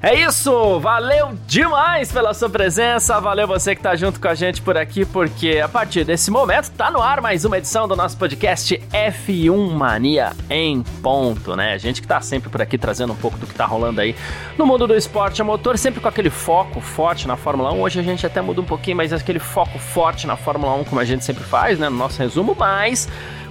É isso, valeu demais pela sua presença, valeu você que tá junto com a gente por aqui, porque a partir desse momento tá no ar mais uma edição do nosso podcast F1 Mania em ponto, né? A gente que tá sempre por aqui trazendo um pouco do que tá rolando aí no mundo do esporte a motor, sempre com aquele foco forte na Fórmula 1. Hoje a gente até muda um pouquinho, mas aquele foco forte na Fórmula 1 como a gente sempre faz, né, no nosso resumo, mas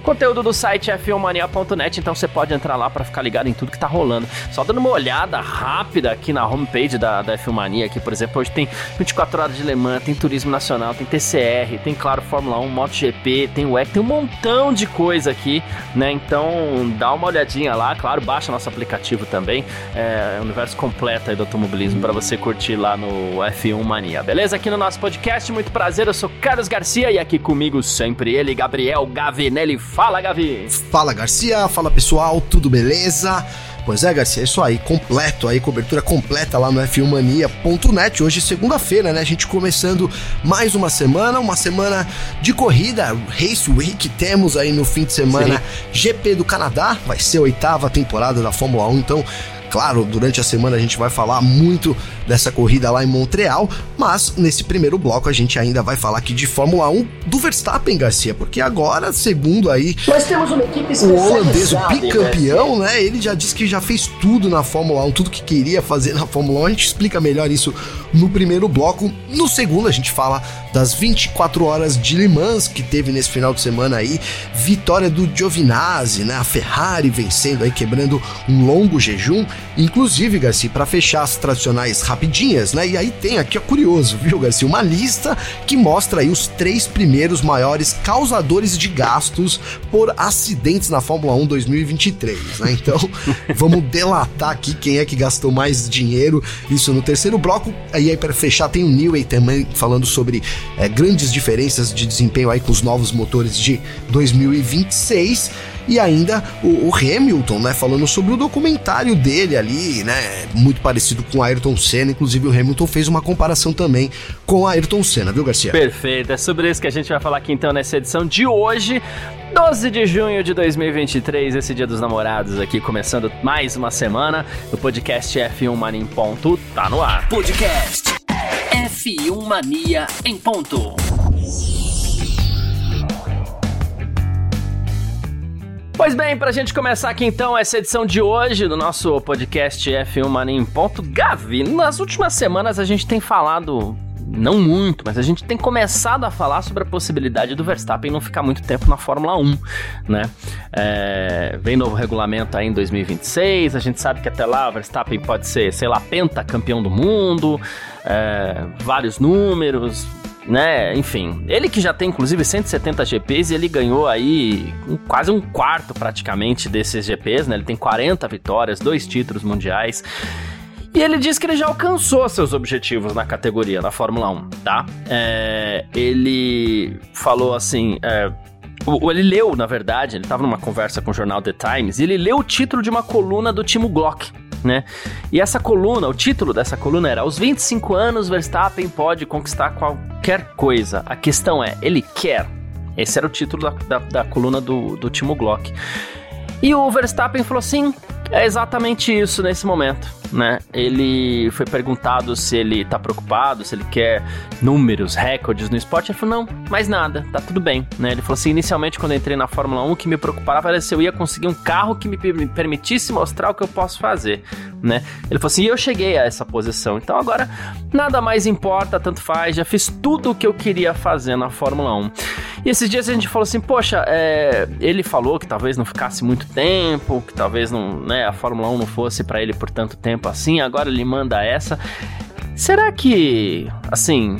Conteúdo do site f1mania.net, então você pode entrar lá para ficar ligado em tudo que tá rolando. Só dando uma olhada rápida aqui na homepage da, da F1 Mania, aqui, por exemplo, hoje tem 24 horas de Le Mans, tem Turismo Nacional, tem TCR, tem, claro, Fórmula 1, MotoGP, tem WEC, tem um montão de coisa aqui, né? Então dá uma olhadinha lá, claro, baixa nosso aplicativo também, é o universo completo aí do automobilismo para você curtir lá no F1 Mania, beleza? Aqui no nosso podcast, muito prazer, eu sou Carlos Garcia e aqui comigo sempre ele, Gabriel Gavinelli Fala, Gavi! Fala, Garcia! Fala, pessoal! Tudo beleza? Pois é, Garcia, é isso aí, completo aí, cobertura completa lá no f1mania.net. Hoje, segunda-feira, né? A gente começando mais uma semana, uma semana de corrida, Race Week. Temos aí no fim de semana Sim. GP do Canadá, vai ser a oitava temporada da Fórmula 1, então Claro, durante a semana a gente vai falar muito dessa corrida lá em Montreal, mas nesse primeiro bloco a gente ainda vai falar aqui de Fórmula 1 do Verstappen, Garcia, porque agora, segundo aí, nós temos uma equipe o holandês, o bicampeão, né? Ele já disse que já fez tudo na Fórmula 1, tudo que queria fazer na Fórmula 1. A gente explica melhor isso no primeiro bloco. No segundo, a gente fala das 24 horas de Le Mans que teve nesse final de semana aí, vitória do Giovinazzi, né? A Ferrari vencendo aí, quebrando um longo jejum. Inclusive, Garcia, para fechar as tradicionais rapidinhas, né? E aí tem aqui, ó, curioso, viu, Garcia? Uma lista que mostra aí os três primeiros maiores causadores de gastos por acidentes na Fórmula 1 2023, né? Então, vamos delatar aqui quem é que gastou mais dinheiro, isso no terceiro bloco. Aí, aí para fechar, tem o Newey também falando sobre é, grandes diferenças de desempenho aí com os novos motores de 2026 e ainda o, o, Hamilton, né, falando sobre o documentário dele ali, né, muito parecido com Ayrton Senna, inclusive o Hamilton fez uma comparação também com Ayrton Senna, viu, Garcia? Perfeito, é sobre isso que a gente vai falar aqui então nessa edição de hoje. 12 de junho de 2023, esse dia dos namorados aqui, começando mais uma semana. O podcast F1 Mania em Ponto tá no ar. Podcast F1 Mania em Ponto. Pois bem, pra gente começar aqui então essa edição de hoje do nosso podcast F1 Mania em Ponto, Gavi, nas últimas semanas a gente tem falado não muito, mas a gente tem começado a falar sobre a possibilidade do Verstappen não ficar muito tempo na Fórmula 1, né? É, vem novo regulamento aí em 2026, a gente sabe que até lá o Verstappen pode ser, sei lá, pentacampeão do mundo, é, vários números, né? Enfim, ele que já tem inclusive 170 GPs e ele ganhou aí quase um quarto praticamente desses GPs, né? Ele tem 40 vitórias, dois títulos mundiais. E ele disse que ele já alcançou seus objetivos na categoria, na Fórmula 1, tá? É, ele falou assim. É, ele leu, na verdade, ele estava numa conversa com o jornal The Times, e ele leu o título de uma coluna do Timo Glock, né? E essa coluna, o título dessa coluna era: Aos 25 anos, Verstappen pode conquistar qualquer coisa. A questão é, ele quer. Esse era o título da, da, da coluna do, do Timo Glock. E o Verstappen falou assim: é exatamente isso nesse momento né? Ele foi perguntado se ele tá preocupado, se ele quer números, recordes no esporte. Ele falou: não, mais nada, tá tudo bem, né? Ele falou assim: inicialmente, quando entrei na Fórmula 1, o que me preocupava era se eu ia conseguir um carro que me permitisse mostrar o que eu posso fazer, né? Ele falou assim: eu cheguei a essa posição, então agora nada mais importa, tanto faz, já fiz tudo o que eu queria fazer na Fórmula 1. E esses dias a gente falou assim: poxa, é... ele falou que talvez não ficasse muito tempo, que talvez não, né, a Fórmula 1 não fosse para ele por tanto tempo tempo assim, agora ele manda essa. Será que, assim,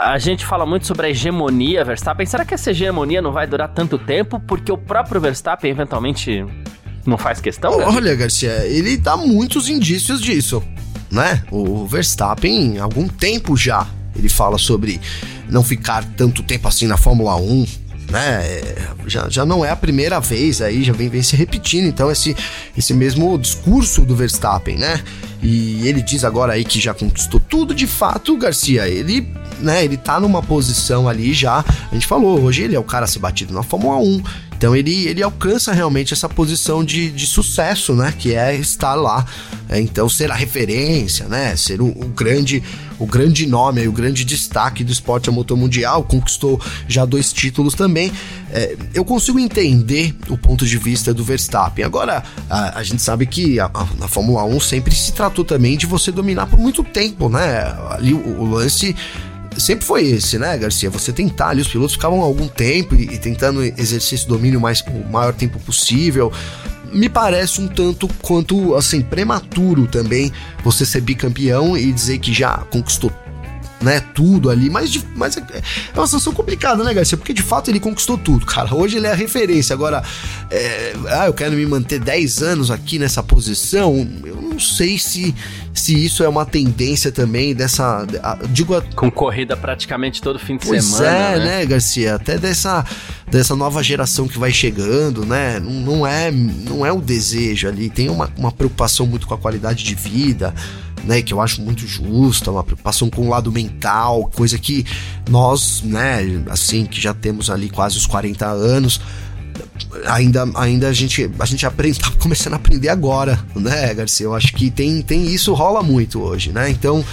a gente fala muito sobre a hegemonia Verstappen. Será que essa hegemonia não vai durar tanto tempo? Porque o próprio Verstappen eventualmente não faz questão? Né? Olha, Garcia, ele dá muitos indícios disso, né? O Verstappen, há algum tempo já, ele fala sobre não ficar tanto tempo assim na Fórmula 1, né? É, já, já não é a primeira vez aí, já vem, vem se repetindo, então, esse, esse mesmo discurso do Verstappen, né? E ele diz agora aí que já conquistou tudo, de fato, Garcia, ele, né, ele tá numa posição ali já, a gente falou, hoje ele é o cara a ser batido na Fórmula 1, então ele, ele alcança realmente essa posição de, de sucesso, né? Que é estar lá. É, então ser a referência, né? Ser o, o, grande o grande nome, o grande destaque do esporte a motor mundial. Conquistou já dois títulos também. É, eu consigo entender o ponto de vista do Verstappen. Agora, a, a gente sabe que a, a, na Fórmula 1 sempre se tratou também de você dominar por muito tempo, né? Ali o, o lance sempre foi esse, né, Garcia? Você tentar ali, os pilotos ficavam algum tempo e, e tentando exercer esse domínio mais, o maior tempo possível. Me parece um tanto quanto, assim, prematuro também você ser bicampeão e dizer que já conquistou né, tudo ali, mas, mas é, é uma situação complicada, né, Garcia? Porque de fato ele conquistou tudo, cara. Hoje ele é a referência. Agora, é, ah, eu quero me manter 10 anos aqui nessa posição. Eu não sei se, se isso é uma tendência também dessa. Digo, a... com corrida praticamente todo fim de pois semana. É, né? né, Garcia? Até dessa, dessa nova geração que vai chegando, né? Não, não, é, não é o desejo ali. Tem uma, uma preocupação muito com a qualidade de vida né, que eu acho muito justa, uma preocupação com o lado mental, coisa que nós, né, assim, que já temos ali quase os 40 anos, ainda, ainda a gente, a gente aprende, tá começando a aprender agora, né, Garcia? Eu acho que tem, tem isso rola muito hoje, né? Então,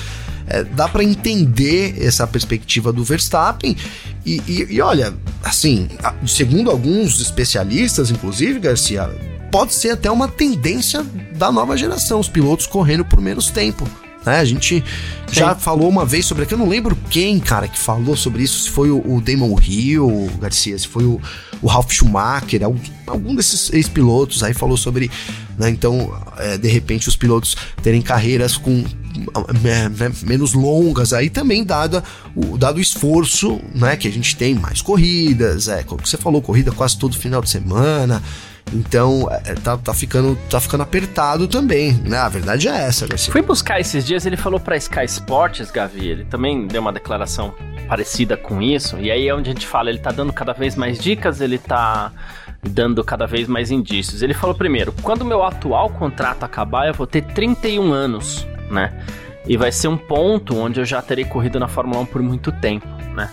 é, dá para entender essa perspectiva do Verstappen e, e, e olha, assim, segundo alguns especialistas, inclusive, Garcia, pode ser até uma tendência da nova geração, os pilotos correndo por menos tempo. Né? A gente Sim. já falou uma vez sobre aqui, eu não lembro quem, cara, que falou sobre isso, se foi o, o Damon Hill, Garcia, se foi o, o Ralf Schumacher, algum, algum desses ex-pilotos aí falou sobre, né, então, é, de repente os pilotos terem carreiras com é, né, menos longas aí também dado o dado o esforço né que a gente tem mais corridas é como você falou corrida quase todo final de semana então, é, tá, tá, ficando, tá ficando apertado também, né? A verdade é essa, Garcia. Fui buscar esses dias, ele falou pra Sky Sports, Gavi, ele também deu uma declaração parecida com isso, e aí é onde a gente fala, ele tá dando cada vez mais dicas, ele tá dando cada vez mais indícios. Ele falou primeiro, quando meu atual contrato acabar, eu vou ter 31 anos, né? E vai ser um ponto onde eu já terei corrido na Fórmula 1 por muito tempo, né?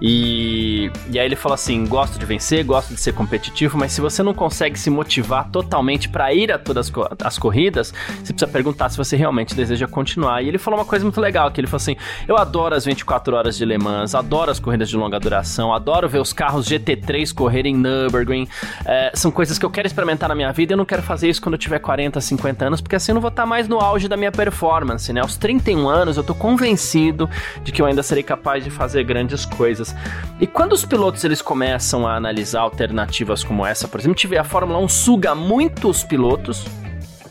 E, e aí ele falou assim: gosto de vencer, gosto de ser competitivo, mas se você não consegue se motivar totalmente para ir a todas as corridas, você precisa perguntar se você realmente deseja continuar. E ele falou uma coisa muito legal: que ele falou assim: eu adoro as 24 horas de Le Mans, adoro as corridas de longa duração, adoro ver os carros GT3 correrem em Nürburgring. É, são coisas que eu quero experimentar na minha vida e eu não quero fazer isso quando eu tiver 40, 50 anos, porque assim eu não vou estar mais no auge da minha performance, né? Aos 31 anos eu tô convencido de que eu ainda serei capaz de fazer grandes coisas coisas. E quando os pilotos eles começam a analisar alternativas como essa, por exemplo, tiver a Fórmula 1 suga muitos pilotos,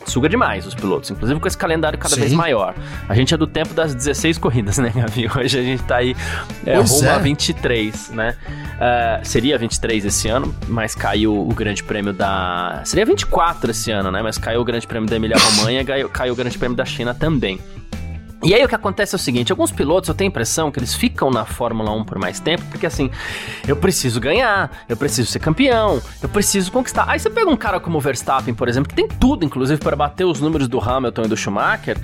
suga demais os pilotos, inclusive com esse calendário cada Sim. vez maior. A gente é do tempo das 16 corridas, né, Gavi? Hoje a gente tá aí é, rumo é. a 23, né? Uh, seria 23 esse ano, mas caiu o grande prêmio da... Seria 24 esse ano, né? Mas caiu o grande prêmio da Emília-Romanha, caiu, caiu o grande prêmio da China também. E aí o que acontece é o seguinte, alguns pilotos eu tenho a impressão que eles ficam na Fórmula 1 por mais tempo, porque assim, eu preciso ganhar, eu preciso ser campeão, eu preciso conquistar. Aí você pega um cara como o Verstappen, por exemplo, que tem tudo, inclusive, para bater os números do Hamilton e do Schumacher,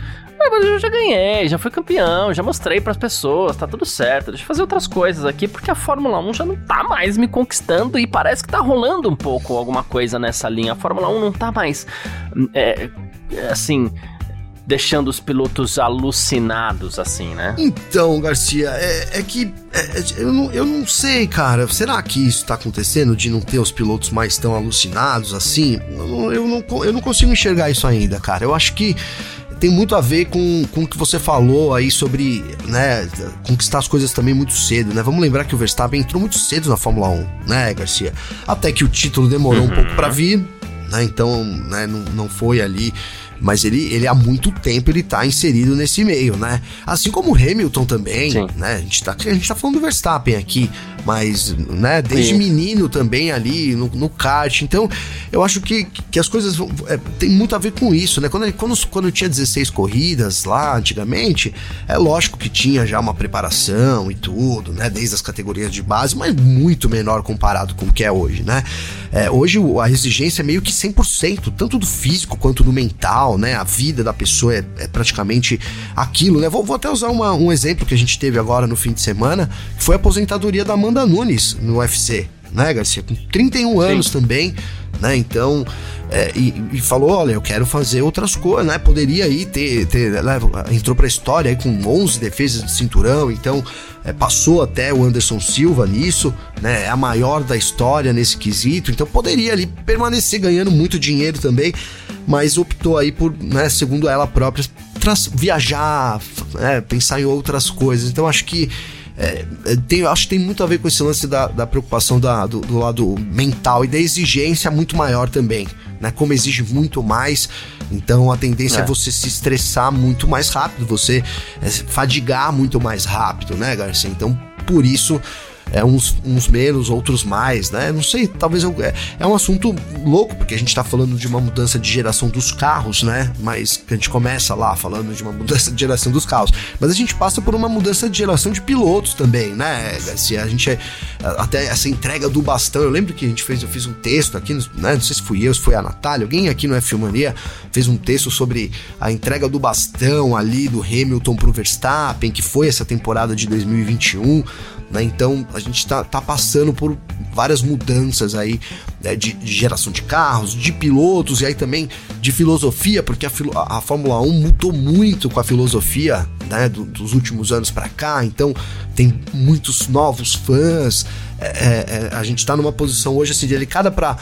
mas eu já ganhei, já fui campeão, já mostrei para as pessoas, tá tudo certo. Deixa eu fazer outras coisas aqui, porque a Fórmula 1 já não tá mais me conquistando e parece que tá rolando um pouco alguma coisa nessa linha. A Fórmula 1 não tá mais. É, assim deixando os pilotos alucinados, assim, né? Então, Garcia, é, é que é, é, eu, não, eu não sei, cara. Será que isso tá acontecendo de não ter os pilotos mais tão alucinados assim? Eu, eu, não, eu não consigo enxergar isso ainda, cara. Eu acho que tem muito a ver com, com o que você falou aí sobre, né, conquistar as coisas também muito cedo, né? Vamos lembrar que o Verstappen entrou muito cedo na Fórmula 1, né, Garcia? Até que o título demorou uhum. um pouco para vir, né? Então, né, não, não foi ali mas ele, ele há muito tempo ele tá inserido nesse meio, né? Assim como o Hamilton também, Sim. né? A gente, tá, a gente tá falando do Verstappen aqui, mas, né, desde menino também ali no, no kart. Então, eu acho que, que as coisas é, tem muito a ver com isso, né? Quando, quando, quando eu tinha 16 corridas lá antigamente, é lógico que tinha já uma preparação e tudo, né? Desde as categorias de base, mas muito menor comparado com o que é hoje, né? É, hoje a exigência é meio que 100%, tanto do físico quanto do mental, né? A vida da pessoa é, é praticamente aquilo, né? Vou, vou até usar uma, um exemplo que a gente teve agora no fim de semana, que foi a aposentadoria da Amanda Nunes no UFC, né, Garcia? Com 31 anos Sim. também, né? Então, é, e, e, falou, olha, eu quero fazer outras coisas, né? Poderia aí ter, ter né? entrou pra história aí com 11 defesas de cinturão, então é, passou até o Anderson Silva nisso, né? É a maior da história nesse quesito, então poderia ali permanecer ganhando muito dinheiro também, mas optou aí por, né, segundo ela própria, viajar, né, pensar em outras coisas. Então acho que é, é, tem, acho que tem muito a ver com esse lance da, da preocupação da, do, do, lado mental e da exigência muito maior também. Né? Como exige muito mais, então a tendência é, é você se estressar muito mais rápido, você é, fadigar muito mais rápido, né, Garcia? Então, por isso é, uns, uns menos, outros mais, né? Não sei, talvez eu, é, é um assunto louco, porque a gente tá falando de uma mudança de geração dos carros, né? Mas a gente começa lá falando de uma mudança de geração dos carros. Mas a gente passa por uma mudança de geração de pilotos também, né, Garcia? A gente é, até essa entrega do bastão, eu lembro que a gente fez, eu fiz um texto aqui, né? Não sei se fui eu, se foi a Natália, alguém aqui no F Mania fez um texto sobre a entrega do bastão ali do Hamilton pro Verstappen, que foi essa temporada de 2021. Né? Então a gente está tá passando por várias mudanças aí né? de, de, geração de carros, de pilotos e aí também de filosofia, porque a, a Fórmula 1 mudou muito com a filosofia né? Do, dos últimos anos para cá, então tem muitos novos fãs. É, é, é a gente está numa posição hoje assim delicada para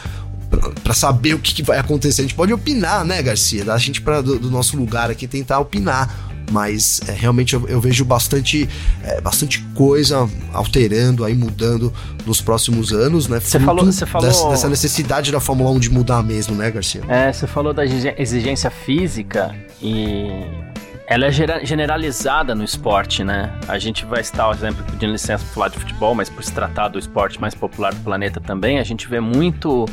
para saber o que, que, vai acontecer. A gente pode opinar, né, Garcia? A gente, para do, do, nosso lugar aqui, tentar opinar mas é, realmente eu, eu, vejo bastante, é, bastante coisa alterando aí, mudando nos próximos anos, né? Você falou, você falou dessa, dessa, necessidade da Fórmula 1 de mudar mesmo, né, Garcia? É, você falou da exigência física e ela é generalizada no esporte, né? A gente vai estar, por exemplo, pedindo licença para falar de futebol, mas por se tratar do esporte mais popular do planeta também, a gente vê muito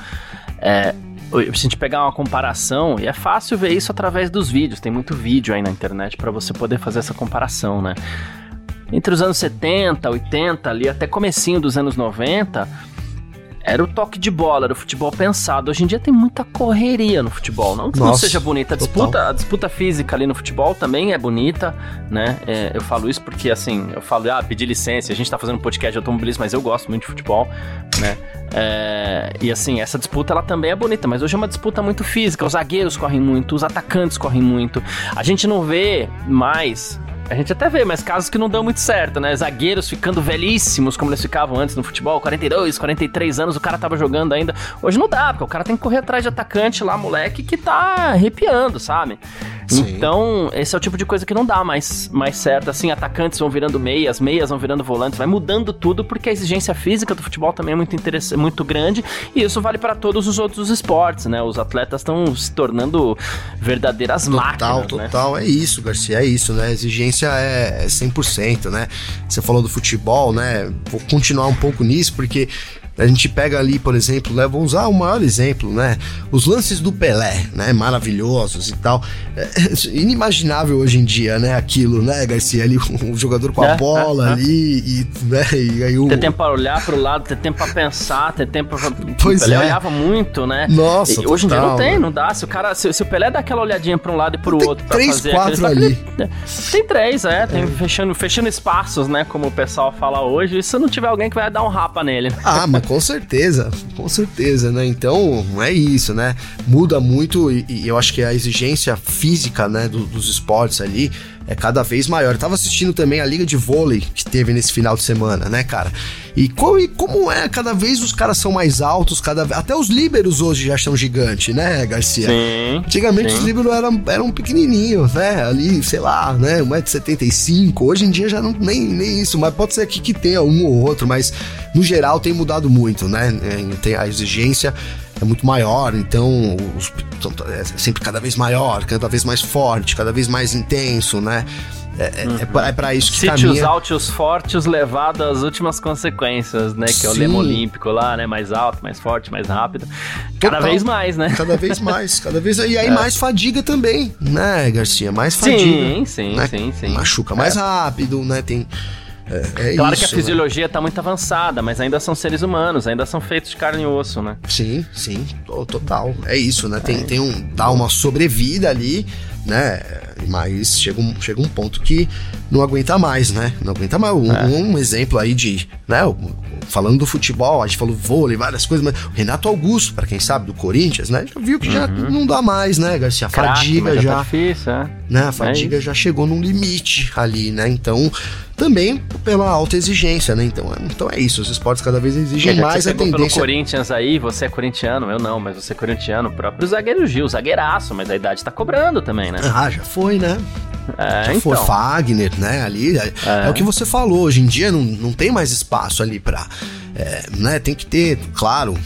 é, a gente pegar uma comparação, e é fácil ver isso através dos vídeos, tem muito vídeo aí na internet para você poder fazer essa comparação, né? Entre os anos 70, 80, ali até comecinho dos anos 90, era o toque de bola, era o futebol pensado. Hoje em dia tem muita correria no futebol. Não que Nossa, não seja bonita. A disputa, a disputa física ali no futebol também é bonita, né? É, eu falo isso porque, assim, eu falo, ah, pedir licença. A gente tá fazendo um podcast de automobilismo, mas eu gosto muito de futebol, né? É, e assim, essa disputa ela também é bonita, mas hoje é uma disputa muito física. Os zagueiros correm muito, os atacantes correm muito. A gente não vê mais a gente até vê, mas casos que não dão muito certo, né? Zagueiros ficando velhíssimos, como eles ficavam antes no futebol, 42, 43 anos, o cara tava jogando ainda. Hoje não dá, porque o cara tem que correr atrás de atacante lá, moleque, que tá arrepiando, sabe? Sim. Então, esse é o tipo de coisa que não dá mais, mais certo. Assim, atacantes vão virando meias, meias vão virando volantes, vai mudando tudo, porque a exigência física do futebol também é muito, interessante, muito grande, e isso vale para todos os outros esportes, né? Os atletas estão se tornando verdadeiras total, máquinas. Total, né? total. Né? É isso, Garcia, é isso, né? A exigência é 100%, né? Você falou do futebol, né? Vou continuar um pouco nisso, porque a gente pega ali, por exemplo, né, vou usar o maior exemplo, né? Os lances do Pelé, né? Maravilhosos e tal. É inimaginável hoje em dia, né? Aquilo, né, Garcia? Ali, o um jogador com a é, bola é, ali e, né? E aí o... Ter tempo para olhar para o lado, ter tempo para pensar, ter tempo pra... Pois o Pelé é. olhava muito, né? Nossa, e, Hoje em dia não tem, não dá. Se o cara, se, se o Pelé dá aquela olhadinha para um lado e para o outro para fazer quatro aquele, ali. Tem três, é. Tem é. Fechando, fechando espaços, né? Como o pessoal fala hoje. E se não tiver alguém que vai dar um rapa nele. Ah, mas com certeza, com certeza, né? Então é isso, né? Muda muito e, e eu acho que a exigência física, né, do, dos esportes ali é cada vez maior. Eu tava assistindo também a liga de vôlei que teve nesse final de semana, né, cara? E como, e como é, cada vez os caras são mais altos, cada até os líberos hoje já estão gigantes, né, Garcia? Sim. Antigamente sim. os líberos eram, eram pequenininhos, né? Ali, sei lá, né, 1,75m. Hoje em dia já não nem, nem isso, mas pode ser aqui que tenha um ou outro, mas no geral tem mudado muito, né? Tem a exigência é muito maior, então os, é sempre cada vez maior, cada vez mais forte, cada vez mais intenso, né? É, uhum. é, pra, é pra isso que Sítios caminha. altos fortes levado às últimas consequências, né? Que é o lema olímpico lá, né? Mais alto, mais forte, mais rápido. Cada Total. vez mais, né? Cada vez mais, cada vez. E aí é. mais fadiga também, né, Garcia? Mais fadiga. Sim, sim, né? sim, sim. Machuca mais é. rápido, né? Tem é, é claro isso, que a né? fisiologia está né? muito avançada, mas ainda são seres humanos, ainda são feitos de carne e osso, né? Sim, sim, total. É isso, né? Tem, é. tem um. dá uma sobrevida ali, né? Mas chega um, chega um ponto que não aguenta mais, né? Não aguenta mais. Um, é. um exemplo aí de. Né? Falando do futebol, a gente falou vôlei, várias coisas, mas o Renato Augusto, para quem sabe, do Corinthians, né? Já viu que uhum. já não dá mais, né, Garcia? A fadiga já. já tá difícil, é. né? A fadiga já chegou num limite ali, né? Então também pela alta exigência, né? Então, então é isso, os esportes cada vez exigem mais você a tendência. Pelo Corinthians aí, você é corintiano, eu não, mas você é corintiano, o próprio zagueiro Gil, zagueiraço, mas a idade tá cobrando também, né? Ah, já foi, né? É, já então. foi Fagner, né? Ali é, é. é, o que você falou. Hoje em dia não, não tem mais espaço ali para, é, né? Tem que ter, claro,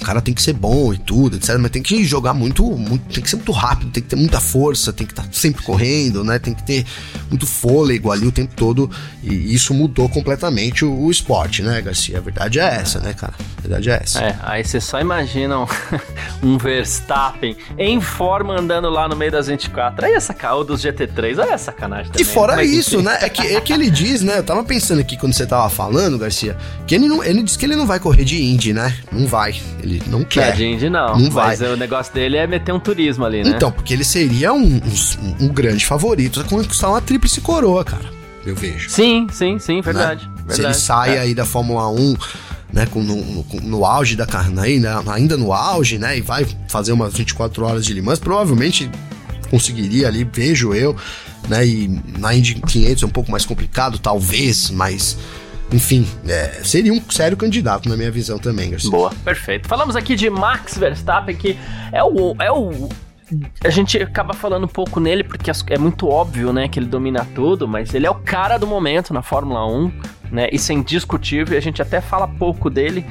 o cara tem que ser bom e tudo, etc. Mas tem que jogar muito, muito, tem que ser muito rápido, tem que ter muita força, tem que estar tá sempre correndo, né? Tem que ter muito fôlego ali o tempo todo. E isso mudou completamente o, o esporte, né, Garcia? A verdade é essa, né, cara? A verdade é essa. É, aí você só imagina um, um Verstappen em forma andando lá no meio das 24. Aí essa caô dos GT3, olha essa sacanagem também. E fora mas, isso, né? É que, é que ele diz, né? Eu tava pensando aqui quando você tava falando, Garcia, que ele não, ele diz que ele não vai correr de Indy, né? Não vai. Ele ele não quer. É, de não. Não vai. Mas o negócio dele é meter um turismo ali, né? Então, porque ele seria um, um, um grande favorito a conquistar uma tríplice coroa, cara. Eu vejo. Sim, sim, sim, verdade. Né? verdade Se ele sai é. aí da Fórmula 1 né, com, no, no, no, auge da carreira, ainda, ainda no auge, né, e vai fazer umas 24 horas de Le Mans, provavelmente conseguiria ali, vejo eu, né, e na Indy 500 é um pouco mais complicado, talvez, mas enfim, é, seria um sério candidato na minha visão também, Garcia. Boa, perfeito. Falamos aqui de Max Verstappen, que é o, é o a gente acaba falando um pouco nele porque é muito óbvio, né, que ele domina tudo, mas ele é o cara do momento na Fórmula 1, né? Isso é indiscutível e a gente até fala pouco dele,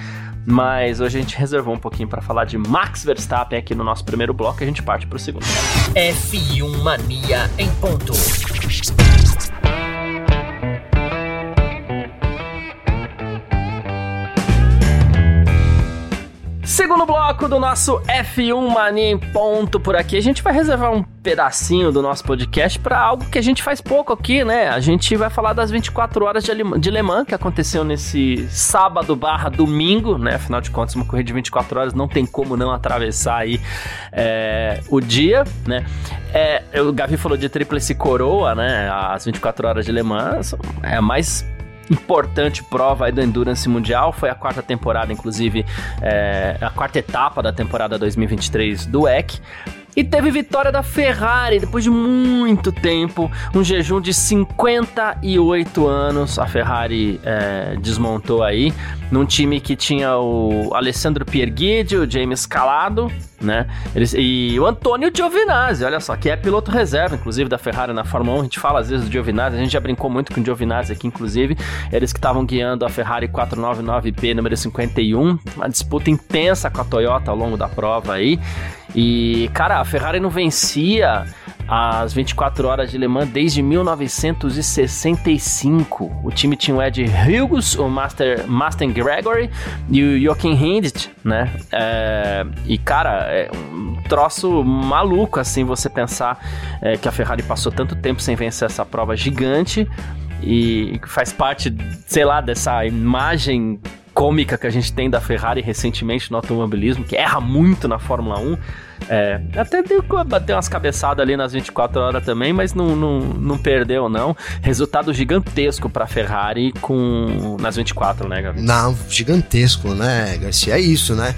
mas hoje a gente reservou um pouquinho para falar de Max Verstappen aqui no nosso primeiro bloco e a gente parte pro segundo. F1 Mania em ponto. Segundo bloco do nosso F1 Mania em ponto por aqui. A gente vai reservar um pedacinho do nosso podcast para algo que a gente faz pouco aqui, né? A gente vai falar das 24 horas de, de Le Mans que aconteceu nesse sábado barra domingo, né? Afinal de contas, uma corrida de 24 horas não tem como não atravessar aí é, o dia, né? É, o Gavi falou de tríplice coroa, né? As 24 horas de Le Mans é mais importante prova aí do Endurance Mundial. Foi a quarta temporada, inclusive, é, a quarta etapa da temporada 2023 do EC. E teve vitória da Ferrari depois de muito tempo, um jejum de 58 anos. A Ferrari é, desmontou aí num time que tinha o Alessandro Pierguidi, o James Calado, né? Eles, e o Antônio Giovinazzi, olha só, que é piloto reserva, inclusive, da Ferrari na Fórmula 1. A gente fala às vezes do Giovinazzi, a gente já brincou muito com o Giovinazzi aqui, inclusive. Eles que estavam guiando a Ferrari 499P número 51, uma disputa intensa com a Toyota ao longo da prova aí. E, cara, a Ferrari não vencia as 24 horas de Le Mans desde 1965. O time tinha o Ed Hughes, o Master, Master Gregory e o Joachim Hindt, né? É, e, cara, é um troço maluco, assim, você pensar é, que a Ferrari passou tanto tempo sem vencer essa prova gigante e faz parte, sei lá, dessa imagem cômica que a gente tem da Ferrari recentemente no automobilismo, que erra muito na Fórmula 1. É, até deu bater umas cabeçadas ali nas 24 horas também, mas não, não, não perdeu, não. Resultado gigantesco para Ferrari com nas 24, né, Gabi? Não, gigantesco, né, Garcia? É isso, né?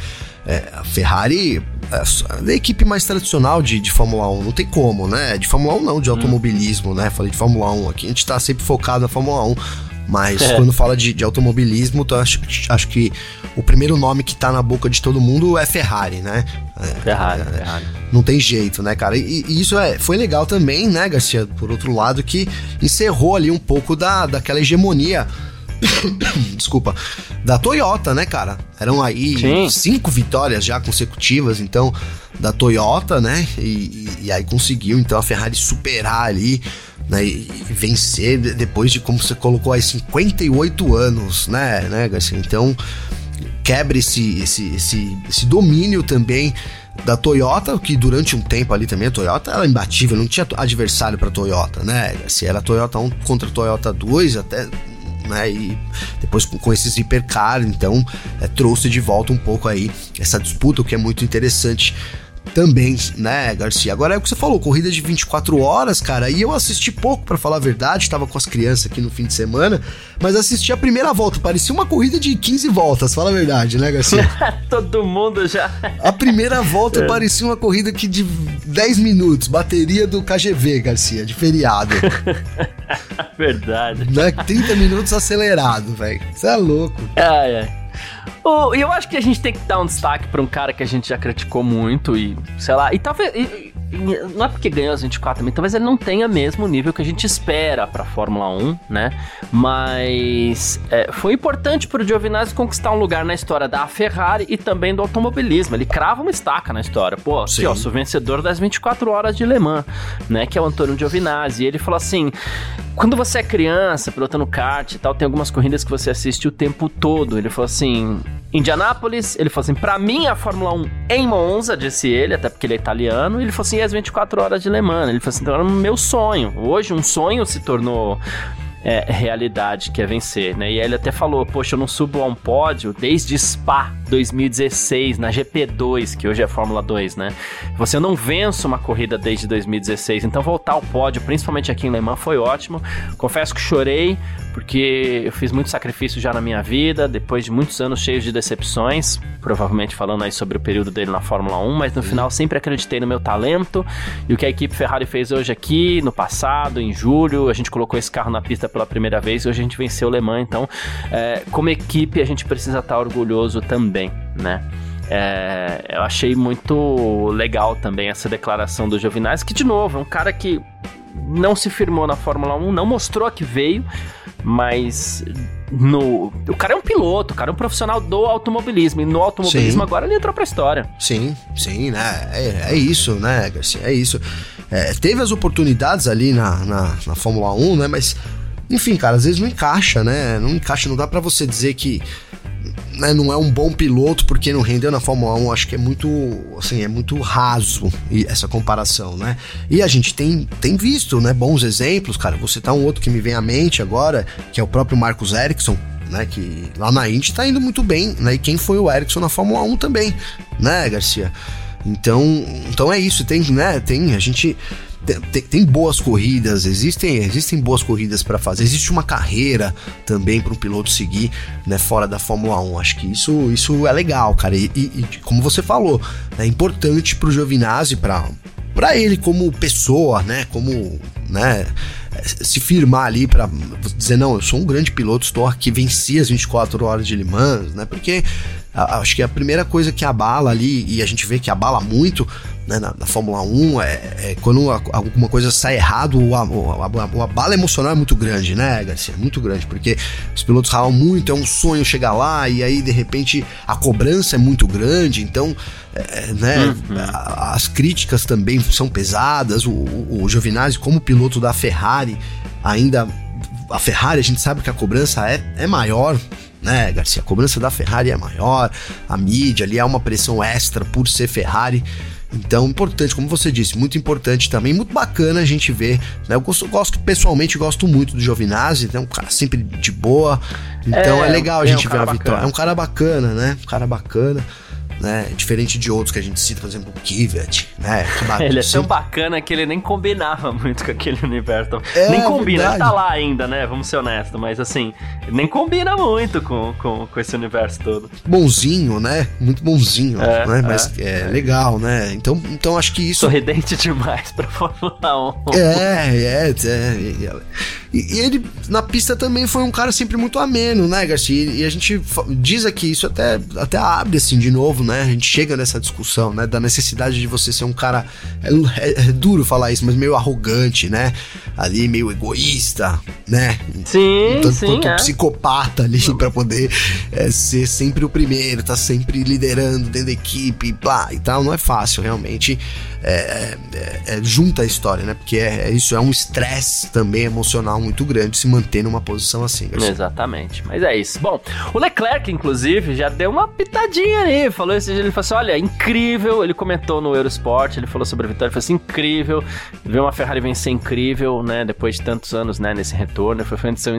É, a Ferrari é a equipe mais tradicional de, de Fórmula 1, não tem como, né? De Fórmula 1 não, de hum. automobilismo, hum. né? Falei de Fórmula 1 aqui, a gente tá sempre focado na Fórmula 1 mas é. quando fala de, de automobilismo, acho, acho que o primeiro nome que tá na boca de todo mundo é Ferrari, né? É, Ferrari, é, Ferrari. Não tem jeito, né, cara? E, e, isso é, foi legal também, né, Garcia? Por outro lado, que encerrou ali um pouco da, daquela hegemonia desculpa, da Toyota, né, cara? Eram aí Sim. cinco vitórias já consecutivas, então, da Toyota, né? E, e, e, aí conseguiu, então, a Ferrari superar ali né, e, vencer depois de, como você colocou aí, 58 anos, né, né, Garcia? Então, quebra esse, esse, esse, esse domínio também da Toyota, que durante um tempo ali também a Toyota era imbatível, não tinha adversário para Toyota, né? Se era Toyota 1 contra Toyota 2, até né? E depois com, com esses hipercar, então é, trouxe de volta um pouco aí essa disputa, o que é muito interessante também, né, Garcia? Agora é o que você falou, corrida de 24 horas, cara, e eu assisti pouco, para falar a verdade, tava com as crianças aqui no fim de semana, mas assisti a primeira volta, parecia uma corrida de 15 voltas, fala a verdade, né, Garcia? Todo mundo já. A primeira volta é. parecia uma corrida que de 10 minutos, bateria do KGV, Garcia, de feriado. verdade. Né? 30 minutos acelerado, velho. Você é louco. Ai, ai. E eu acho que a gente tem que dar um destaque pra um cara que a gente já criticou muito e, sei lá, e talvez. E, não é porque ganhou as 24 também, talvez ele não tenha mesmo o nível que a gente espera pra Fórmula 1, né? Mas é, foi importante pro Giovinazzi conquistar um lugar na história da Ferrari e também do automobilismo. Ele crava uma estaca na história. Pô, aqui, ó, sou vencedor das 24 horas de Le Mans, né? Que é o Antônio Giovinazzi. E ele falou assim: quando você é criança, pilotando kart e tal, tem algumas corridas que você assiste o tempo todo. Ele falou assim: Indianápolis, ele falou assim: pra mim a Fórmula 1 em Monza, disse ele, até porque ele é italiano. Ele falou assim: e as 24 horas de Le Mans. Ele falou assim: então era o meu sonho. Hoje, um sonho se tornou é, realidade, que é vencer, né? E ele até falou, poxa, eu não subo a um pódio desde Spa 2016, na GP2, que hoje é Fórmula 2, né? Você não vence uma corrida desde 2016, então voltar ao pódio, principalmente aqui em Le Mans, foi ótimo. Confesso que chorei, porque eu fiz muito sacrifício já na minha vida, depois de muitos anos cheios de decepções, provavelmente falando aí sobre o período dele na Fórmula 1, mas no final sempre acreditei no meu talento e o que a equipe Ferrari fez hoje aqui, no passado, em julho, a gente colocou esse carro na pista pela primeira vez e hoje a gente venceu o Le Mans, então, é, como equipe, a gente precisa estar orgulhoso também, né? É, eu achei muito legal também essa declaração do Giovinazzi, que de novo é um cara que não se firmou na Fórmula 1, não mostrou que veio, mas no o cara é um piloto, o cara é um profissional do automobilismo e no automobilismo sim. agora ele entrou pra história. Sim, sim, né? É, é isso, né, Garcia? É isso. É, teve as oportunidades ali na, na, na Fórmula 1, né? Mas enfim, cara, às vezes não encaixa, né? Não encaixa, não dá para você dizer que né, não é um bom piloto porque não rendeu na Fórmula 1, acho que é muito, assim, é muito raso essa comparação, né? E a gente tem, tem visto, né, bons exemplos, cara. Você tá um outro que me vem à mente agora, que é o próprio Marcos Ericsson, né, que lá na Indy tá indo muito bem, né? E quem foi o Ericsson na Fórmula 1 também, né, Garcia? Então, então é isso, tem, né, tem a gente tem, tem, boas corridas, existem, existem boas corridas para fazer, existe uma carreira também para um piloto seguir, né, fora da Fórmula 1. Acho que isso, isso é legal, cara. E, e, e como você falou, é importante pro Giovinazzi, para para ele como pessoa, né, como, né, se firmar ali para dizer não, eu sou um grande piloto, estou aqui, venci as 24 horas de Le Mans, né? Porque acho que a primeira coisa que abala ali e a gente vê que abala muito né, na, na, Fórmula 1, é, é quando alguma coisa sai errado, o, a, bala emocional é muito grande, né, Garcia? Muito grande, porque os pilotos ralam muito, é um sonho chegar lá, e aí de repente a cobrança é muito grande, então é, é né, uhum. as críticas também são pesadas. O, o, o Giovinazzi, como piloto da Ferrari, ainda. A Ferrari, a gente sabe que a cobrança é, é maior, né, Garcia? A cobrança da Ferrari é maior, a mídia ali é uma pressão extra por ser Ferrari. Então, importante, como você disse, muito importante também, muito bacana a gente ver. Né? Eu gosto, gosto pessoalmente, gosto muito do Giovinazzi, é né? um cara sempre de boa. Então é, é legal a gente é um ver a bacana. vitória. É um cara bacana, né? Um cara bacana né? Diferente de outros que a gente cita, por exemplo, o Kivet, né? ele é tão bacana que ele nem combinava muito com aquele universo. É, nem combina, verdade. ele tá lá ainda, né? Vamos ser honestos, mas assim, nem combina muito com, com, com esse universo todo. Bonzinho, né? Muito bonzinho, é, né? Mas é, é, legal, né? Então, então acho que isso. Sorridente demais pra Fórmula 1. É, é, é. E, e, ele, na pista, também foi um cara sempre muito ameno, né, Garcia? E a gente diz aqui, isso até, até abre, assim, de novo, né? A gente chega nessa discussão, né? Da necessidade de você ser um cara. É, é, é duro falar isso, mas meio arrogante, né? Ali, meio egoísta, né? Sim, Tanto sim. quanto é. psicopata ali pra poder é, ser sempre o primeiro, tá sempre liderando dentro da equipe, blá e tal. Não é fácil, realmente. É, é, é, junta a história, né? Porque é, é isso, é um estresse também emocional muito grande se manter numa posição assim. Garcia. Exatamente, mas é isso. Bom, o Leclerc, inclusive, já deu uma pitadinha ali. Falou esse ele falou assim: olha, incrível. Ele comentou no Eurosport, ele falou sobre a vitória, ele falou assim: incrível. Ver uma Ferrari vencer incrível, né? Depois de tantos anos, né? Nesse retorno. Foi uma edição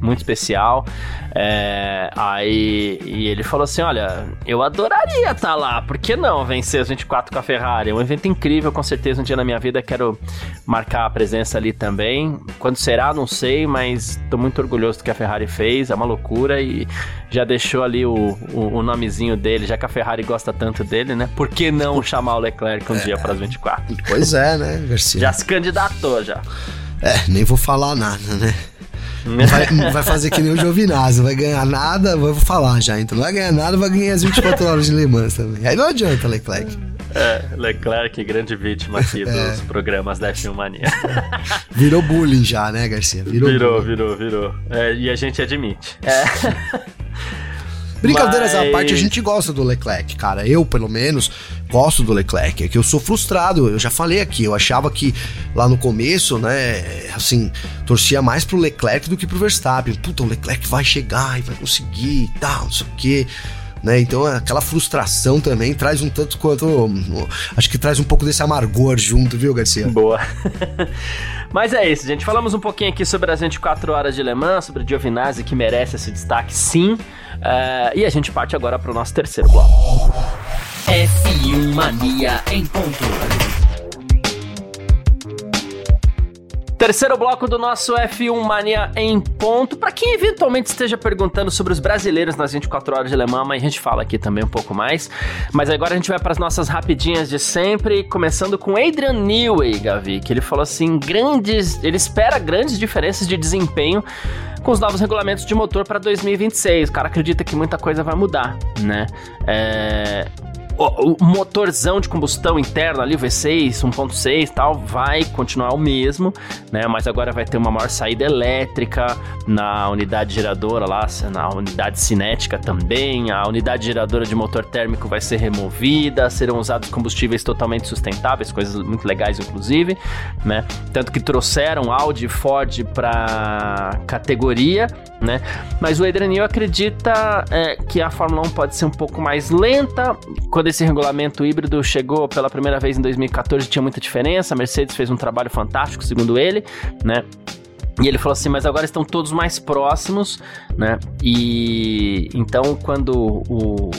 muito especial. É, aí, e ele falou assim: olha, eu adoraria estar tá lá, por que não vencer os 24 com a Ferrari? É um evento incrível, com certeza. Um dia na minha vida quero marcar a presença ali também. Quando será, não sei, mas tô muito orgulhoso do que a Ferrari fez, é uma loucura e já deixou ali o, o, o nomezinho dele, já que a Ferrari gosta tanto dele, né? Por que não chamar o Leclerc um é. dia para as 24? Pois é, né, Garcia? Já se candidatou, já. É, nem vou falar nada, né? Vai, vai, fazer que nem o Giovinazzi, não vai ganhar nada, vou falar já. Então não vai ganhar nada, vai ganhar as 24 horas de Le Mans também. Aí não adianta, Leclerc. É, Leclerc, grande vítima aqui é. dos programas da F1 Mania. Virou bullying já, né, Garcia? Virou, virou, bullying. virou. virou. É, e a gente admite. É. Brincadeiras Mas... à parte, a gente gosta do Leclerc, cara. Eu, pelo menos, gosto do Leclerc. É que eu sou frustrado, eu já falei aqui. Eu achava que lá no começo, né, assim, torcia mais pro Leclerc do que pro Verstappen. Puta, o Leclerc vai chegar e vai conseguir e tal, não sei o quê. Né? Então aquela frustração também traz um tanto quanto. Acho que traz um pouco desse amargor junto, viu, Garcia? Boa. Mas é isso, gente. Falamos um pouquinho aqui sobre as 24 horas de Le Mans, sobre o Giovinazzi, que merece esse destaque, sim. Uh, e a gente parte agora para o nosso terceiro bloco. F1 Mania em ponto. Terceiro bloco do nosso F1 Mania em ponto. Para quem eventualmente esteja perguntando sobre os brasileiros nas 24 horas de Le Mans, a gente fala aqui também um pouco mais. Mas agora a gente vai para as nossas rapidinhas de sempre, começando com Adrian Newey, Gavi, que ele falou assim, grandes, ele espera grandes diferenças de desempenho com os novos regulamentos de motor para 2026. O cara acredita que muita coisa vai mudar, né? É, o, o, motorzão de combustão interna ali, o V6, 1.6 tal, vai continuar o mesmo, né? Mas agora vai ter uma maior saída elétrica na unidade geradora lá, na unidade cinética também. A unidade geradora de motor térmico vai ser removida, serão usados combustíveis totalmente sustentáveis, coisas muito legais inclusive, né? Tanto que trouxeram Audi e Ford para categoria, né? Mas o Adrian acredita é, que a Fórmula 1 pode ser um pouco mais lenta quando esse regulamento híbrido chegou pela primeira vez em 2014, tinha muita diferença. A Mercedes fez um trabalho fantástico, segundo ele, né? E ele falou assim, mas agora estão todos mais próximos, né? E então quando o,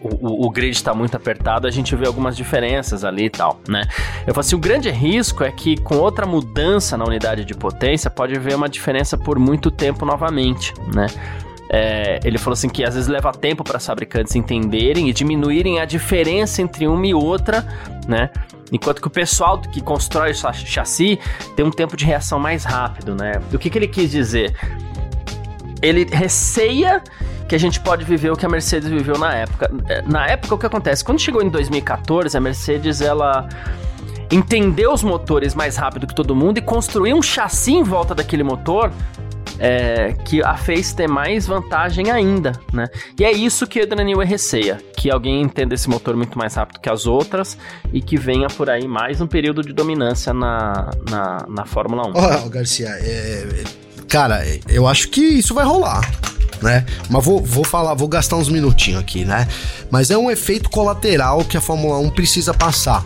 o, o, grid está muito apertado, a gente vê algumas diferenças ali e tal, né? Eu falei assim, o grande risco é que com outra mudança na unidade de potência pode haver uma diferença por muito tempo novamente, né? É, ele falou assim que às vezes leva tempo para os fabricantes entenderem e diminuírem a diferença entre uma e outra, né? Enquanto que o pessoal que constrói o chassi tem um tempo de reação mais rápido, né? O que, que ele quis dizer? Ele receia que a gente pode viver o que a Mercedes viveu na época. É, na época, o que acontece? Quando chegou em 2014, a Mercedes, ela entendeu os motores mais rápido que todo mundo e construiu um chassi em volta daquele motor é, que a fez ter mais vantagem ainda, né? E é isso que Adrian receia, que alguém entenda esse motor muito mais rápido que as outras e que venha por aí mais um período de dominância na, na, na Fórmula 1. Ó, oh, Garcia, é, cara, eu acho que isso vai rolar. Né? Mas vou, vou falar, vou gastar uns minutinhos aqui, né? Mas é um efeito colateral que a Fórmula 1 precisa passar.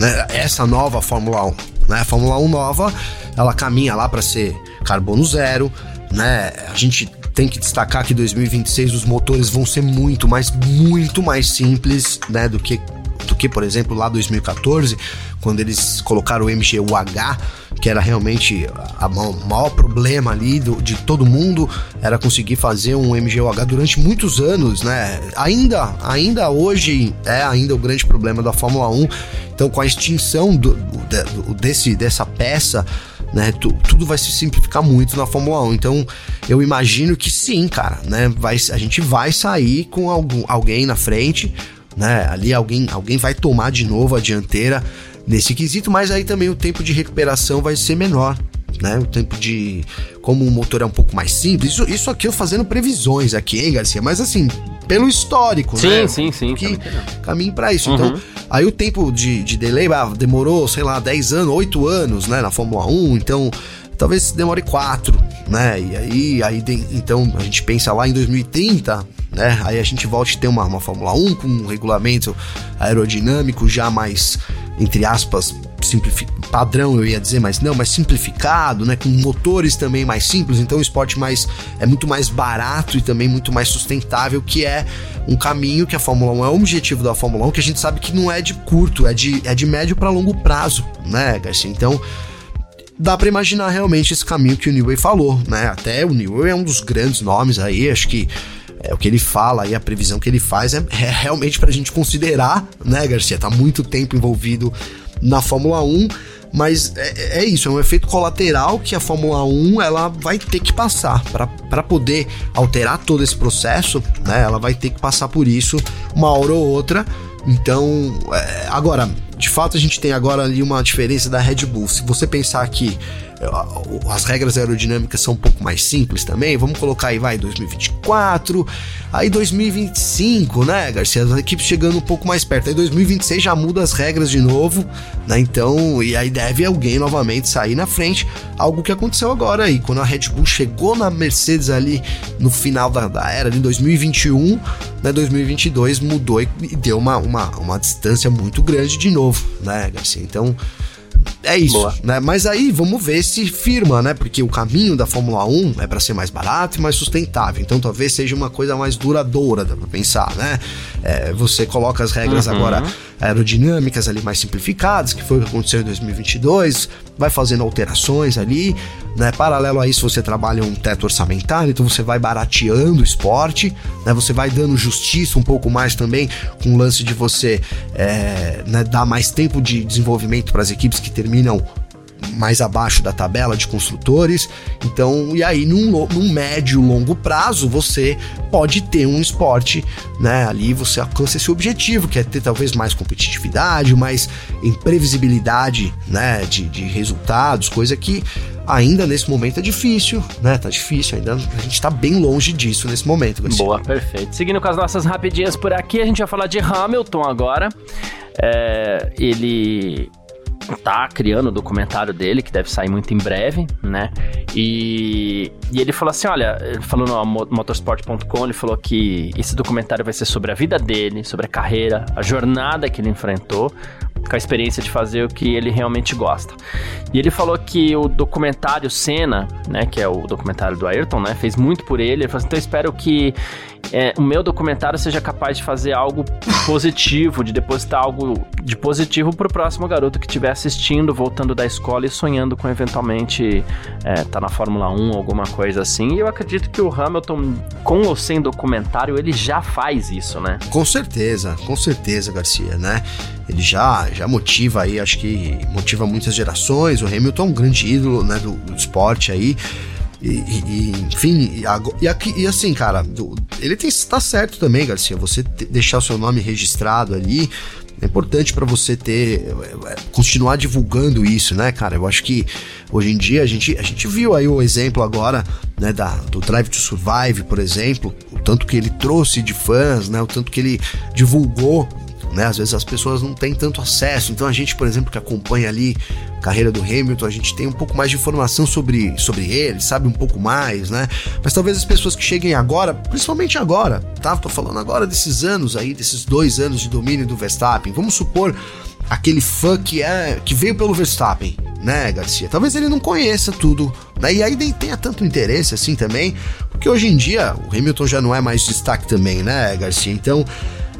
Né? Essa nova Fórmula 1. Né? A Fórmula 1 nova, ela caminha lá para ser carbono zero, né? A gente tem que destacar que 2026 os motores vão ser muito mais, muito mais simples, né, do que do que, por exemplo, lá 2014, quando eles colocaram o MGUH, que era realmente o maior problema ali do, de todo mundo, era conseguir fazer um MGUH durante muitos anos, né? Ainda, ainda hoje é ainda o grande problema da Fórmula 1. Então, com a extinção do, do, desse, dessa peça, né? Tu, tudo vai se simplificar muito na Fórmula 1. Então, eu imagino que sim, cara, né? Vai, a gente vai sair com algum, alguém na frente, né? Ali alguém, alguém vai tomar de novo a dianteira nesse quesito, mas aí também o tempo de recuperação vai ser menor. Né, o tempo de. Como o motor é um pouco mais simples. Isso, isso aqui eu fazendo previsões aqui, hein, Garcia? Mas assim, pelo histórico, sim, né? Sim, sim, sim. Caminho para isso. Então, uhum. Então, aí o tempo de, de delay ah, demorou, sei lá, 10 anos, 8 anos, né, na Fórmula 1. Então, talvez demore 4, né? E aí, aí então a gente pensa lá em 2030, né? Aí a gente volta a ter uma, uma Fórmula 1 com um regulamento aerodinâmico já mais, entre aspas, padrão, eu ia dizer, mas não, mais simplificado, né? Com motores também mais simples, então o esporte mais é muito mais barato e também muito mais sustentável, que é um caminho que a Fórmula 1 é o objetivo da Fórmula 1, que a gente sabe que não é de curto, é de, é de médio para longo prazo, né, Garcia? Então, dá para imaginar realmente esse caminho que o Newey falou, né? Até o Newey é um dos grandes nomes aí, acho que é, o que ele fala e a previsão que ele faz é, é realmente pra gente considerar, né, Garcia? Tá muito tempo envolvido na Fórmula 1, mas é, é, isso, é um efeito colateral que a Fórmula 1 ela vai ter que passar para poder alterar todo esse processo, né? Ela vai ter que passar por isso uma hora ou outra. Então, é, agora, de fato a gente tem agora ali uma diferença da Red Bull. Se você pensar que as regras aerodinâmicas são um pouco mais simples também. Vamos colocar aí, vai, 2024, aí 2025, né, Garcia? As equipes chegando um pouco mais perto. Aí 2026 já muda as regras de novo, né? Então, e aí deve alguém novamente sair na frente. Algo que aconteceu agora aí, quando a Red Bull chegou na Mercedes ali no final da, da era de 2021, né? 2022 mudou e, e deu uma, uma, uma distância muito grande de novo, né, Garcia? Então é isso, Boa. né? Mas aí vamos ver se firma, né? Porque o caminho da Fórmula 1 é para ser mais barato e mais sustentável. Então talvez seja uma coisa mais duradoura, dá pra pensar, né? É, você coloca as regras uhum. agora aerodinâmicas ali mais simplificadas, que foi o que aconteceu em 2022, vai fazendo alterações ali, né? Paralelo a isso, você trabalha um teto orçamentário, então você vai barateando o esporte, né? Você vai dando justiça um pouco mais também com o lance de você é, né, dar mais tempo de desenvolvimento para as equipes que terminam mais abaixo da tabela de construtores. Então, e aí num, num médio longo prazo você pode ter um esporte, né? Ali você alcança esse objetivo, que é ter talvez mais competitividade, mais imprevisibilidade, né? De, de resultados, coisa que ainda nesse momento é difícil, né? Tá difícil, ainda a gente tá bem longe disso nesse momento. Garcia. Boa, perfeito. Seguindo com as nossas rapidinhas por aqui, a gente vai falar de Hamilton agora. É, ele tá criando o documentário dele, que deve sair muito em breve, né? E, e ele falou assim: olha, ele falou no motorsport.com, ele falou que esse documentário vai ser sobre a vida dele, sobre a carreira, a jornada que ele enfrentou, com a experiência de fazer o que ele realmente gosta. E ele falou que o documentário Cena, né, que é o documentário do Ayrton, né, fez muito por ele. Ele falou assim, então eu espero que é, o meu documentário seja capaz de fazer algo positivo, de depositar algo de positivo pro próximo garoto que estiver assistindo, voltando da escola e sonhando com eventualmente é, tá na Fórmula 1 alguma coisa assim. E eu acredito que o Hamilton, com ou sem documentário, ele já faz isso, né? Com certeza, com certeza, Garcia, né? Ele já, já motiva aí, acho que motiva muitas gerações. O Hamilton é um grande ídolo, né, do, do esporte aí. E, e, enfim, e, aqui, e assim, cara, ele tem tá certo também, Garcia. Você deixar o seu nome registrado ali é importante para você ter é, continuar divulgando isso, né, cara? Eu acho que hoje em dia a gente, a gente viu aí o exemplo agora, né, da, do Drive to Survive, por exemplo, o tanto que ele trouxe de fãs, né, o tanto que ele divulgou né? Às vezes as pessoas não têm tanto acesso. Então a gente, por exemplo, que acompanha ali a carreira do Hamilton, a gente tem um pouco mais de informação sobre, sobre ele, sabe um pouco mais, né? Mas talvez as pessoas que cheguem agora, principalmente agora, tá? Tô falando agora desses anos aí, desses dois anos de domínio do Verstappen. Vamos supor aquele fã que é que veio pelo Verstappen, né, Garcia? Talvez ele não conheça tudo, né? E aí nem tenha tanto interesse assim também, porque hoje em dia o Hamilton já não é mais destaque também, né, Garcia? Então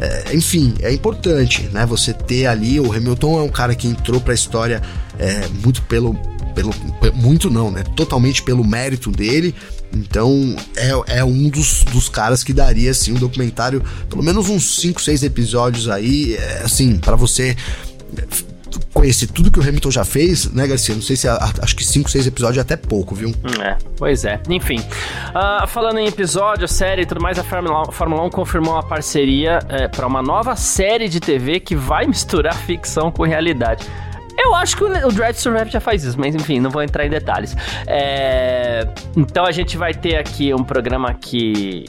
é, enfim, é importante, né? Você ter ali. O Hamilton é um cara que entrou para a história é, muito pelo, pelo. Muito não, né? Totalmente pelo mérito dele. Então é, é um dos, dos caras que daria assim um documentário, pelo menos uns 5, 6 episódios aí, é, assim, para você conhecer tudo que o Hamilton já fez, né, Garcia? Não sei se acho que 5, 6 episódios é até pouco, viu? É, pois é. Enfim, uh, falando em episódio, série e tudo mais, a Fórmula, Fórmula 1 confirmou uma parceria é, para uma nova série de TV que vai misturar ficção com realidade. Eu acho que o Drive to Survive já faz isso, mas enfim, não vou entrar em detalhes. É... Então a gente vai ter aqui um programa que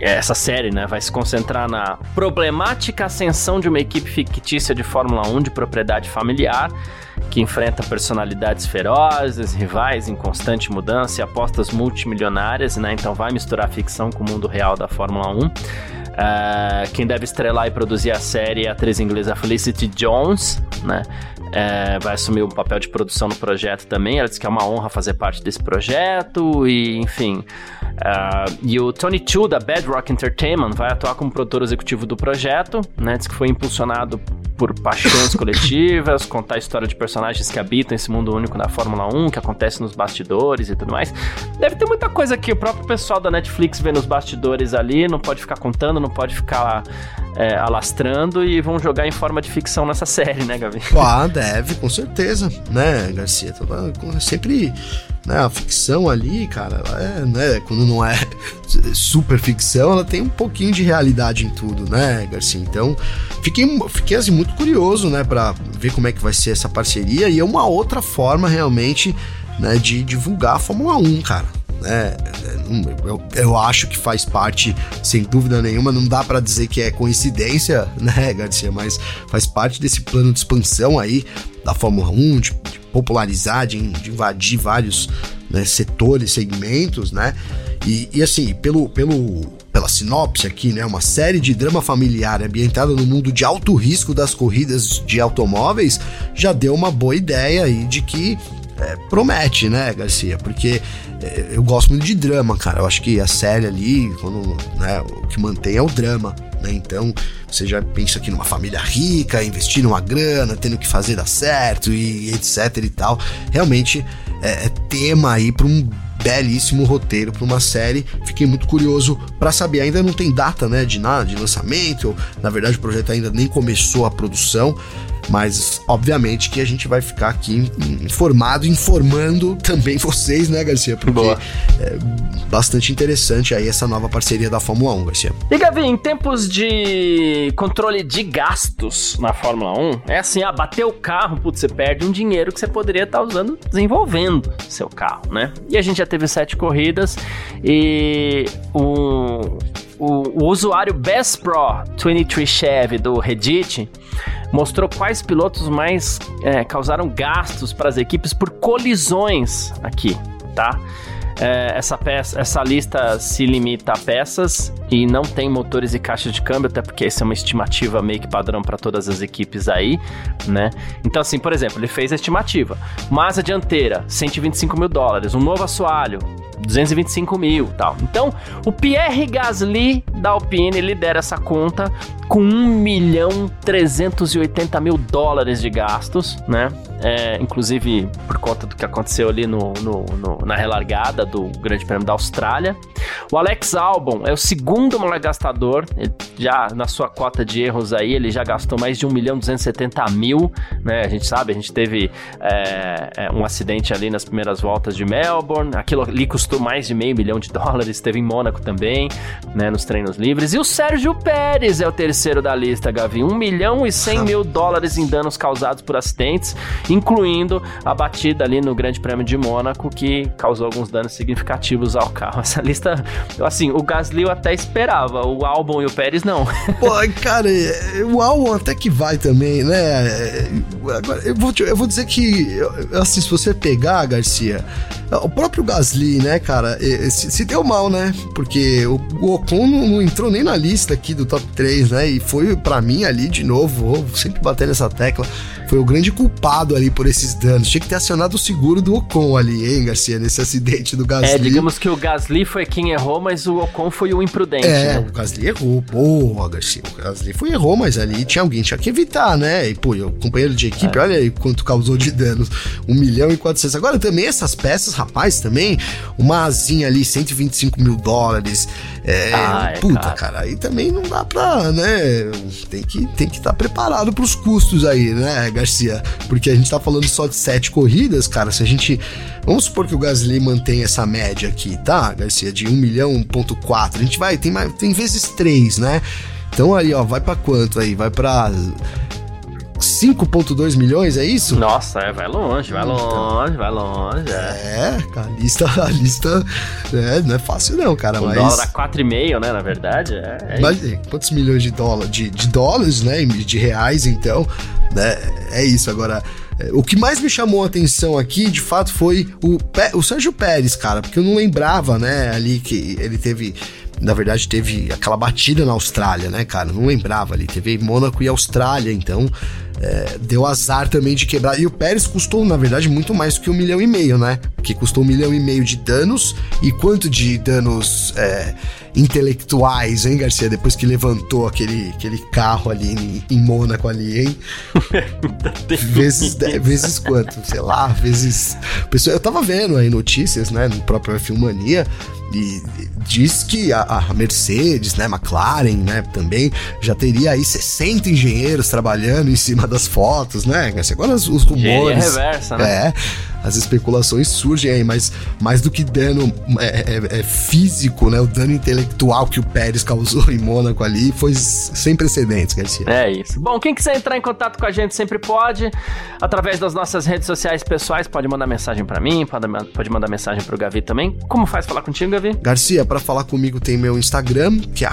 essa série, né, vai se concentrar na problemática ascensão de uma equipe fictícia de Fórmula 1 de propriedade familiar que enfrenta personalidades ferozes, rivais em constante mudança e apostas multimilionárias, né? Então vai misturar ficção com o mundo real da Fórmula 1. Uh, quem deve estrelar e produzir a série é a atriz inglesa Felicity Jones, né? Uh, vai assumir o um papel de produção no projeto também. Ela disse que é uma honra fazer parte desse projeto e, enfim. Uh, e o Tony Chu da Bedrock Entertainment vai atuar como produtor executivo do projeto, né? Diz que foi impulsionado por paixões coletivas, contar a história de personagens que habitam esse mundo único da Fórmula 1, que acontece nos bastidores e tudo mais. Deve ter muita coisa que o próprio pessoal da Netflix vê nos bastidores ali, não pode ficar contando, não pode ficar é, alastrando e vão jogar em forma de ficção nessa série, né, Gavi? Ah, deve, com certeza, né, Garcia? Sempre né, a ficção ali, cara, é, né, quando não é super ficção, ela tem um pouquinho de realidade em tudo, né, Garcia? Então, fiquei, fiquei assim, muito curioso, né, para ver como é que vai ser essa parceria e é uma outra forma realmente, né, de divulgar a Fórmula 1, cara. Né? Eu, eu acho que faz parte, sem dúvida nenhuma, não dá para dizer que é coincidência, né, Garcia, mas faz parte desse plano de expansão aí da Fórmula 1, de, de popularizar, de, de, invadir vários né, setores, segmentos, né? E, e, assim, pelo, pelo, pela sinopse aqui, né? Uma série de drama familiar ambientada no mundo de alto risco das corridas de automóveis já deu uma boa ideia aí de que é, promete, né, Garcia? Porque eu gosto muito de drama, cara. Eu acho que a série ali, quando, né, o que mantém é o drama. Né? Então, você já pensa aqui numa família rica, investir uma grana, tendo que fazer dar certo e etc e tal. Realmente é, é tema aí para um belíssimo roteiro para uma série. Fiquei muito curioso para saber. Ainda não tem data, né, de nada, de lançamento. Na verdade, o projeto ainda nem começou a produção. Mas, obviamente, que a gente vai ficar aqui informado, informando também vocês, né, Garcia? Porque Boa. é bastante interessante aí essa nova parceria da Fórmula 1, Garcia. E, Gavi, em tempos de controle de gastos na Fórmula 1, é assim, ah, bateu o carro, putz, você perde um dinheiro que você poderia estar tá usando desenvolvendo seu carro, né? E a gente já teve sete corridas e o, o, o usuário Best Pro 23 Chevy do Reddit mostrou quais pilotos mais é, causaram gastos para as equipes por colisões aqui, tá? É, essa, peça, essa lista se limita a peças e não tem motores e caixas de câmbio, até porque essa é uma estimativa meio que padrão para todas as equipes aí, né? Então, assim, por exemplo, ele fez a estimativa: Masa dianteira, 125 mil dólares, um novo assoalho, 225 mil tal. Então, o Pierre Gasly da Alpine lidera essa conta com 1 milhão 380 mil dólares de gastos, né? É, inclusive por conta do que aconteceu ali no, no, no, na relargada do Grande Prêmio da Austrália. O Alex Albon é o segundo maior gastador, ele já na sua cota de erros aí, ele já gastou mais de 1 milhão 270 mil, né? A gente sabe, a gente teve é, é, um acidente ali nas primeiras voltas de Melbourne, aquilo ali custou mais de meio milhão de dólares, teve em Mônaco também, né? Nos treinos livres. E o Sérgio Pérez é o terceiro da lista, Gavi, 1 milhão e 100 mil dólares em danos causados por acidentes incluindo a batida ali no Grande Prêmio de Mônaco, que causou alguns danos significativos ao carro. Essa lista, assim, o Gasly eu até esperava, o Albon e o Pérez não. Pô, cara, o Albon até que vai também, né? Agora, eu vou, eu vou dizer que, assim, se você pegar, Garcia, o próprio Gasly, né, cara, se, se deu mal, né? Porque o, o Ocon não, não, entrou nem na lista aqui do top 3, né? E foi para mim ali de novo, sempre bater nessa tecla, foi o grande culpado ali por esses danos. Tinha que ter acionado o seguro do Ocon ali, hein, Garcia, nesse acidente do Gasly. É, digamos que o Gasly foi quem errou, mas o Ocon foi o imprudente. É, né? o Gasly errou. Boa, Garcia. O Gasly foi errou, mas ali tinha alguém tinha que evitar, né? E, pô, o companheiro de equipe, é. olha aí quanto causou de danos. 1 milhão e 400. Agora também essas peças, rapaz, também, uma asinha ali, 125 mil dólares. É, é puta, cara. cara, aí também não dá pra, né? Tem que tem que estar tá preparado pros custos aí, né, Garcia? Porque a gente tá falando só de sete corridas, cara. Se a gente. Vamos supor que o Gasly mantém essa média aqui, tá, Garcia? De 1 milhão, 1,4. A gente vai, tem, mais, tem vezes 3, né? Então aí, ó, vai para quanto aí? Vai para 5,2 milhões, é isso? Nossa, é, vai longe, vai longe, vai longe. É, é a lista, a lista é, não é fácil não, cara. O mas... dólar a 4,5, né, na verdade. É, é mas quantos milhões de, dólar, de, de dólares, né, de reais, então, né, é isso. Agora, é, o que mais me chamou a atenção aqui, de fato, foi o, o Sérgio Pérez, cara, porque eu não lembrava, né, ali que ele teve na verdade, teve aquela batida na Austrália, né, cara? Não lembrava ali. Teve Mônaco e Austrália, então é, deu azar também de quebrar. E o Pérez custou, na verdade, muito mais que um milhão e meio, né? Que custou um milhão e meio de danos. E quanto de danos é, intelectuais, hein, Garcia? Depois que levantou aquele, aquele carro ali em, em Mônaco ali, hein? vezes, vezes quanto? Sei lá, vezes. Pessoal, eu tava vendo aí notícias, né, no próprio Filmania e diz que a, a, Mercedes, né, McLaren, né, também já teria aí 60 engenheiros trabalhando em cima das fotos, né? Agora os, os rumores. reversa, né? É as especulações surgem aí, mas mais do que dano é, é, é físico, né? O dano intelectual que o Pérez causou em Mônaco ali foi sem precedentes, Garcia. É isso. Bom, quem quiser entrar em contato com a gente sempre pode, através das nossas redes sociais pessoais, pode mandar mensagem para mim, pode, mandar mensagem pro Gavi também. Como faz falar contigo, Gavi? Garcia, para falar comigo tem meu Instagram, que é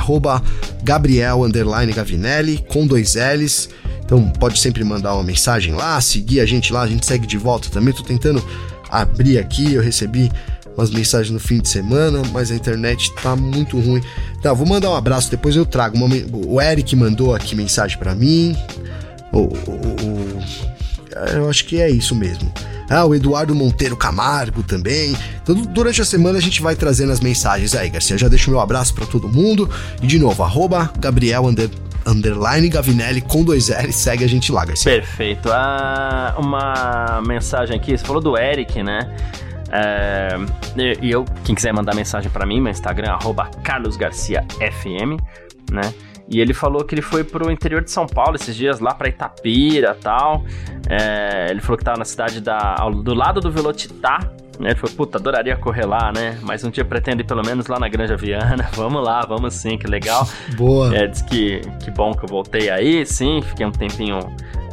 Gabriel Gavinelli, com dois L's. Então pode sempre mandar uma mensagem lá, seguir a gente lá, a gente segue de volta também. Tô tentando abrir aqui, eu recebi umas mensagens no fim de semana, mas a internet tá muito ruim. Tá, vou mandar um abraço, depois eu trago. Uma, o Eric mandou aqui mensagem para mim. O, o, o, eu acho que é isso mesmo. Ah, o Eduardo Monteiro Camargo também. Então, durante a semana a gente vai trazendo as mensagens aí, Garcia. Já deixo meu abraço para todo mundo. E de novo, arroba Gabriel underline Gavinelli com dois L, segue a gente lá, Garcia. Perfeito. Ah, uma mensagem aqui, você falou do Eric, né? É, e eu, quem quiser mandar mensagem para mim, meu Instagram é carlosgarciafm, né? E ele falou que ele foi pro interior de São Paulo esses dias, lá pra Itapira tal. É, ele falou que tava na cidade da, ao, do lado do Velotitá, ele falou, puta, adoraria correr lá, né? Mas um dia pretendo ir pelo menos lá na Granja Viana. Vamos lá, vamos sim, que legal. Boa. É, diz que, que bom que eu voltei aí, sim, fiquei um tempinho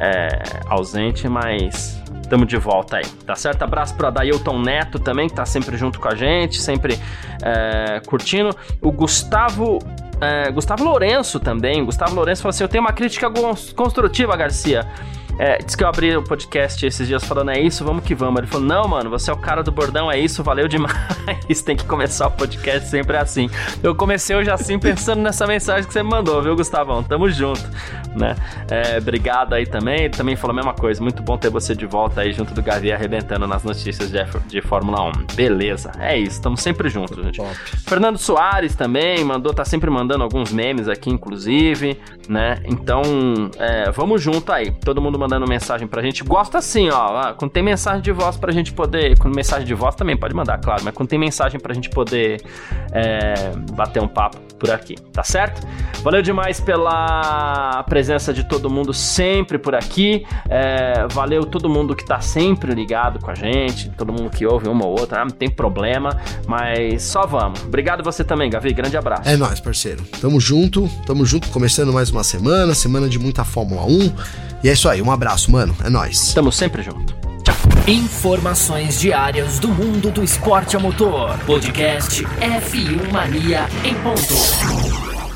é, ausente, mas Tamo de volta aí, tá certo? Abraço pro Adailton Neto também, que tá sempre junto com a gente, sempre é, curtindo. O Gustavo. É, Gustavo Lourenço também. Gustavo Lourenço falou assim: Eu tenho uma crítica construtiva, Garcia. É, disse que eu abri o podcast esses dias falando, é isso, vamos que vamos. Ele falou, não, mano, você é o cara do bordão, é isso, valeu demais. Tem que começar o podcast sempre assim. Eu comecei hoje assim, pensando nessa mensagem que você me mandou, viu, Gustavão? Tamo junto, né? É, obrigado aí também. Ele também falou a mesma coisa. Muito bom ter você de volta aí junto do Gavi arrebentando nas notícias de, de Fórmula 1. Beleza, é isso, estamos sempre juntos, gente. Fernando Soares também mandou, tá sempre mandando alguns memes aqui, inclusive, né? Então, é, vamos junto aí. Todo mundo mandando mensagem pra gente. Gosta assim, ó. Ah, quando tem mensagem de voz pra gente poder. Quando mensagem de voz também pode mandar, claro. Mas quando tem mensagem pra gente poder é, bater um papo por aqui, tá certo? Valeu demais pela presença de todo mundo sempre por aqui. É, valeu todo mundo que tá sempre ligado com a gente. Todo mundo que ouve uma ou outra. Ah, não tem problema. Mas só vamos. Obrigado você também, Gavi. Grande abraço. É nóis, parceiro. Tamo junto. Tamo junto. Começando mais uma semana. Semana de muita Fórmula 1. E é isso aí, abraço, mano. É nóis. Tamo sempre junto. Tchau. Informações diárias do mundo do esporte a motor. Podcast F1 Mania em ponto.